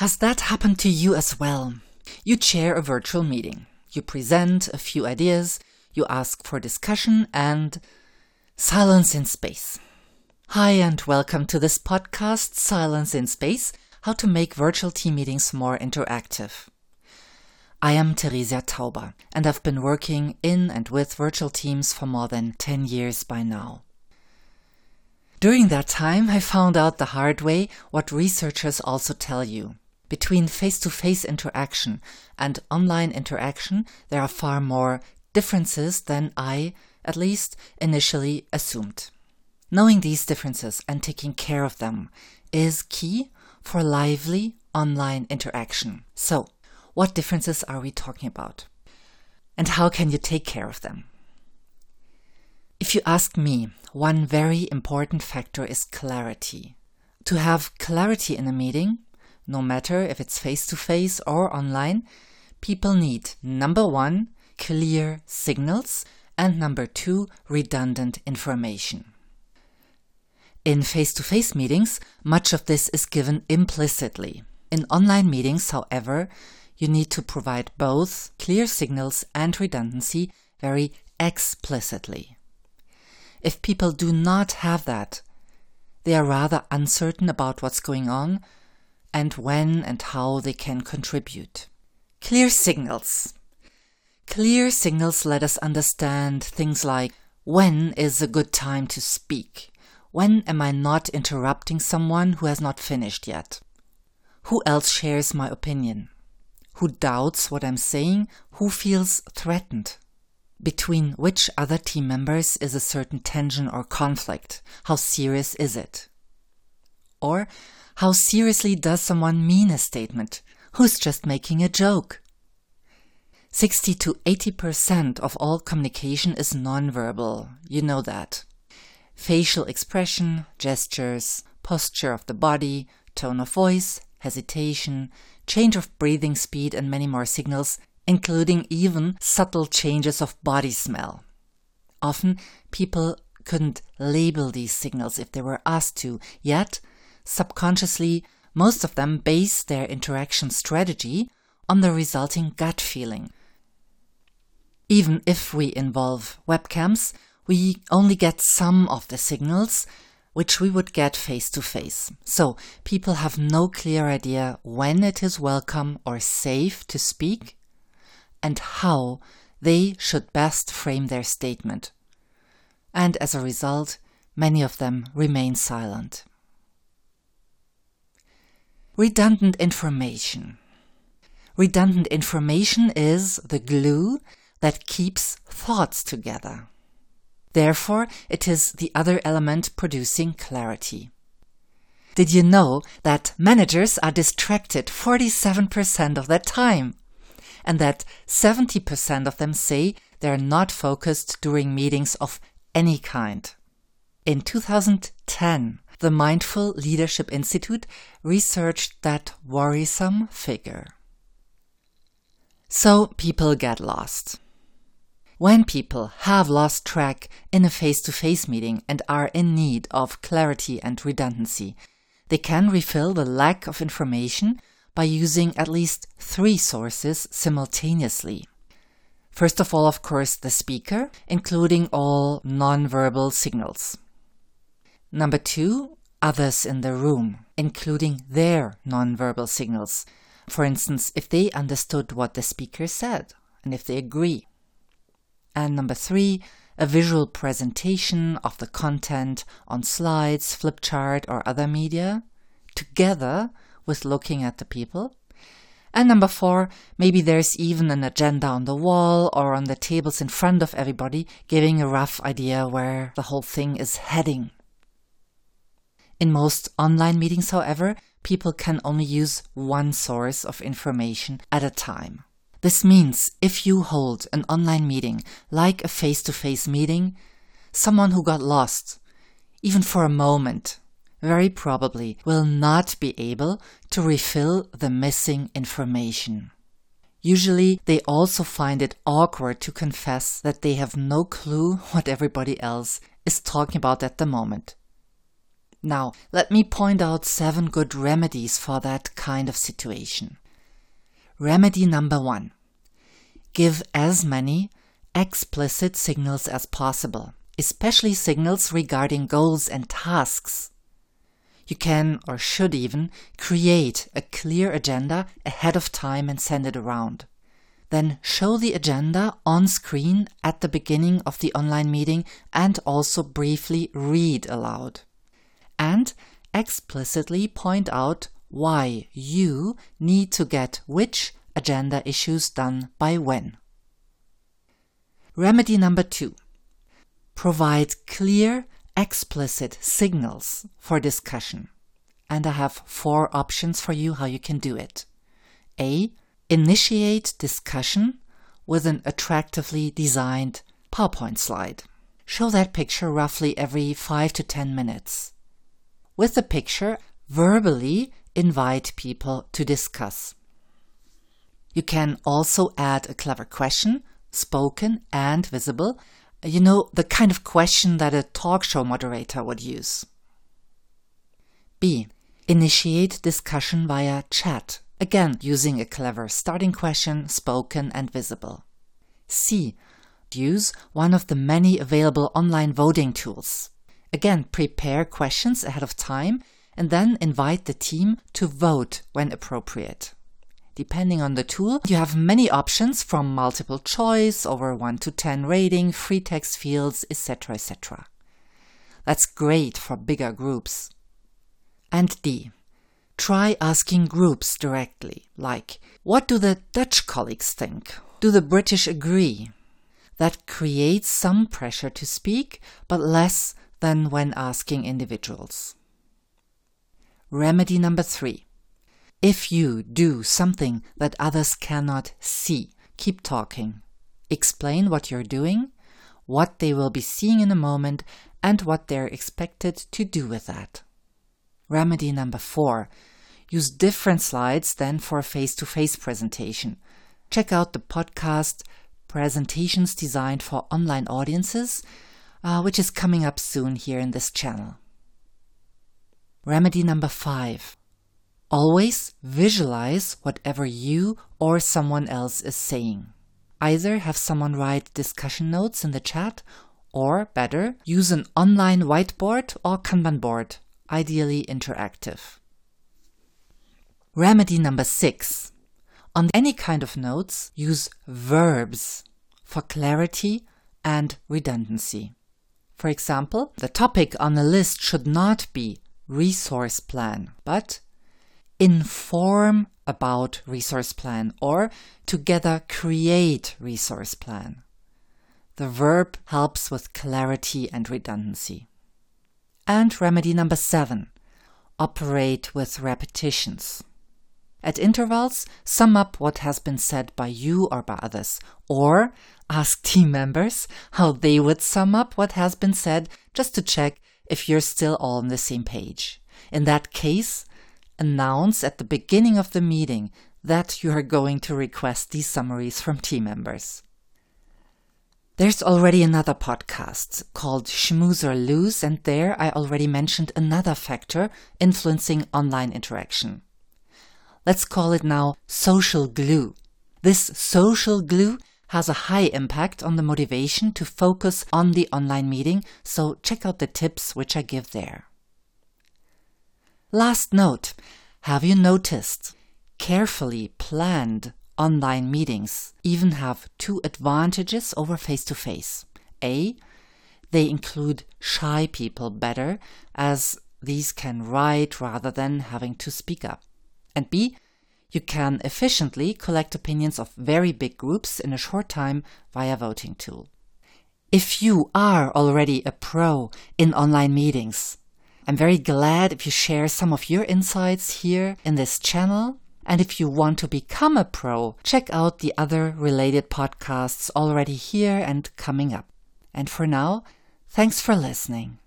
Has that happened to you as well? You chair a virtual meeting. You present a few ideas, you ask for discussion, and silence in space. Hi, and welcome to this podcast, Silence in Space How to Make Virtual Team Meetings More Interactive. I am Theresia Tauber, and I've been working in and with virtual teams for more than 10 years by now. During that time, I found out the hard way what researchers also tell you. Between face to face interaction and online interaction, there are far more differences than I, at least, initially assumed. Knowing these differences and taking care of them is key for lively online interaction. So, what differences are we talking about? And how can you take care of them? If you ask me, one very important factor is clarity. To have clarity in a meeting, no matter if it's face to face or online, people need number one, clear signals, and number two, redundant information. In face to face meetings, much of this is given implicitly. In online meetings, however, you need to provide both clear signals and redundancy very explicitly. If people do not have that, they are rather uncertain about what's going on and when and how they can contribute. Clear signals. Clear signals let us understand things like when is a good time to speak? When am I not interrupting someone who has not finished yet? Who else shares my opinion? Who doubts what I'm saying? Who feels threatened? Between which other team members is a certain tension or conflict? How serious is it? Or how seriously does someone mean a statement? Who's just making a joke? 60 to 80% of all communication is nonverbal. You know that. Facial expression, gestures, posture of the body, tone of voice, hesitation, change of breathing speed, and many more signals, including even subtle changes of body smell. Often people couldn't label these signals if they were asked to, yet subconsciously, most of them base their interaction strategy on the resulting gut feeling. Even if we involve webcams, we only get some of the signals which we would get face to face. So people have no clear idea when it is welcome or safe to speak and how they should best frame their statement. And as a result, many of them remain silent. Redundant information. Redundant information is the glue that keeps thoughts together. Therefore, it is the other element producing clarity. Did you know that managers are distracted 47% of their time? And that 70% of them say they are not focused during meetings of any kind. In 2010, the Mindful Leadership Institute researched that worrisome figure. So people get lost. When people have lost track in a face to face meeting and are in need of clarity and redundancy, they can refill the lack of information by using at least three sources simultaneously. First of all, of course, the speaker, including all nonverbal signals. Number two, others in the room, including their nonverbal signals. For instance, if they understood what the speaker said and if they agree. And number three, a visual presentation of the content on slides, flip chart, or other media, together with looking at the people. And number four, maybe there's even an agenda on the wall or on the tables in front of everybody, giving a rough idea where the whole thing is heading. In most online meetings, however, people can only use one source of information at a time. This means if you hold an online meeting like a face to face meeting, someone who got lost, even for a moment, very probably will not be able to refill the missing information. Usually, they also find it awkward to confess that they have no clue what everybody else is talking about at the moment. Now, let me point out seven good remedies for that kind of situation. Remedy number one. Give as many explicit signals as possible, especially signals regarding goals and tasks. You can, or should even, create a clear agenda ahead of time and send it around. Then show the agenda on screen at the beginning of the online meeting and also briefly read aloud. And explicitly point out why you need to get which agenda issues done by when. Remedy number two. Provide clear, explicit signals for discussion. And I have four options for you how you can do it. A. Initiate discussion with an attractively designed PowerPoint slide. Show that picture roughly every 5 to 10 minutes. With the picture, verbally invite people to discuss. You can also add a clever question, spoken and visible. You know, the kind of question that a talk show moderator would use. B. Initiate discussion via chat Again, using a clever starting question, spoken and visible. C. Use one of the many available online voting tools. Again, prepare questions ahead of time and then invite the team to vote when appropriate. Depending on the tool, you have many options from multiple choice over 1 to 10 rating, free text fields, etc. etc. That's great for bigger groups. And D. Try asking groups directly, like, what do the Dutch colleagues think? Do the British agree? That creates some pressure to speak, but less than when asking individuals. Remedy number three. If you do something that others cannot see, keep talking. Explain what you're doing, what they will be seeing in a moment, and what they're expected to do with that. Remedy number four use different slides than for a face to face presentation. Check out the podcast Presentations Designed for Online Audiences, uh, which is coming up soon here in this channel. Remedy number five. Always visualize whatever you or someone else is saying. Either have someone write discussion notes in the chat, or better, use an online whiteboard or Kanban board, ideally interactive. Remedy number six. On any kind of notes, use verbs for clarity and redundancy. For example, the topic on the list should not be resource plan, but inform about resource plan or together create resource plan. The verb helps with clarity and redundancy. And remedy number seven, operate with repetitions. At intervals, sum up what has been said by you or by others, or ask team members how they would sum up what has been said just to check if you're still all on the same page. In that case, announce at the beginning of the meeting that you are going to request these summaries from team members. There's already another podcast called Schmooze or Lose, and there I already mentioned another factor influencing online interaction. Let's call it now social glue. This social glue has a high impact on the motivation to focus on the online meeting, so check out the tips which I give there. Last note Have you noticed? Carefully planned online meetings even have two advantages over face to face. A. They include shy people better, as these can write rather than having to speak up. And B, you can efficiently collect opinions of very big groups in a short time via voting tool. If you are already a pro in online meetings, I'm very glad if you share some of your insights here in this channel. And if you want to become a pro, check out the other related podcasts already here and coming up. And for now, thanks for listening.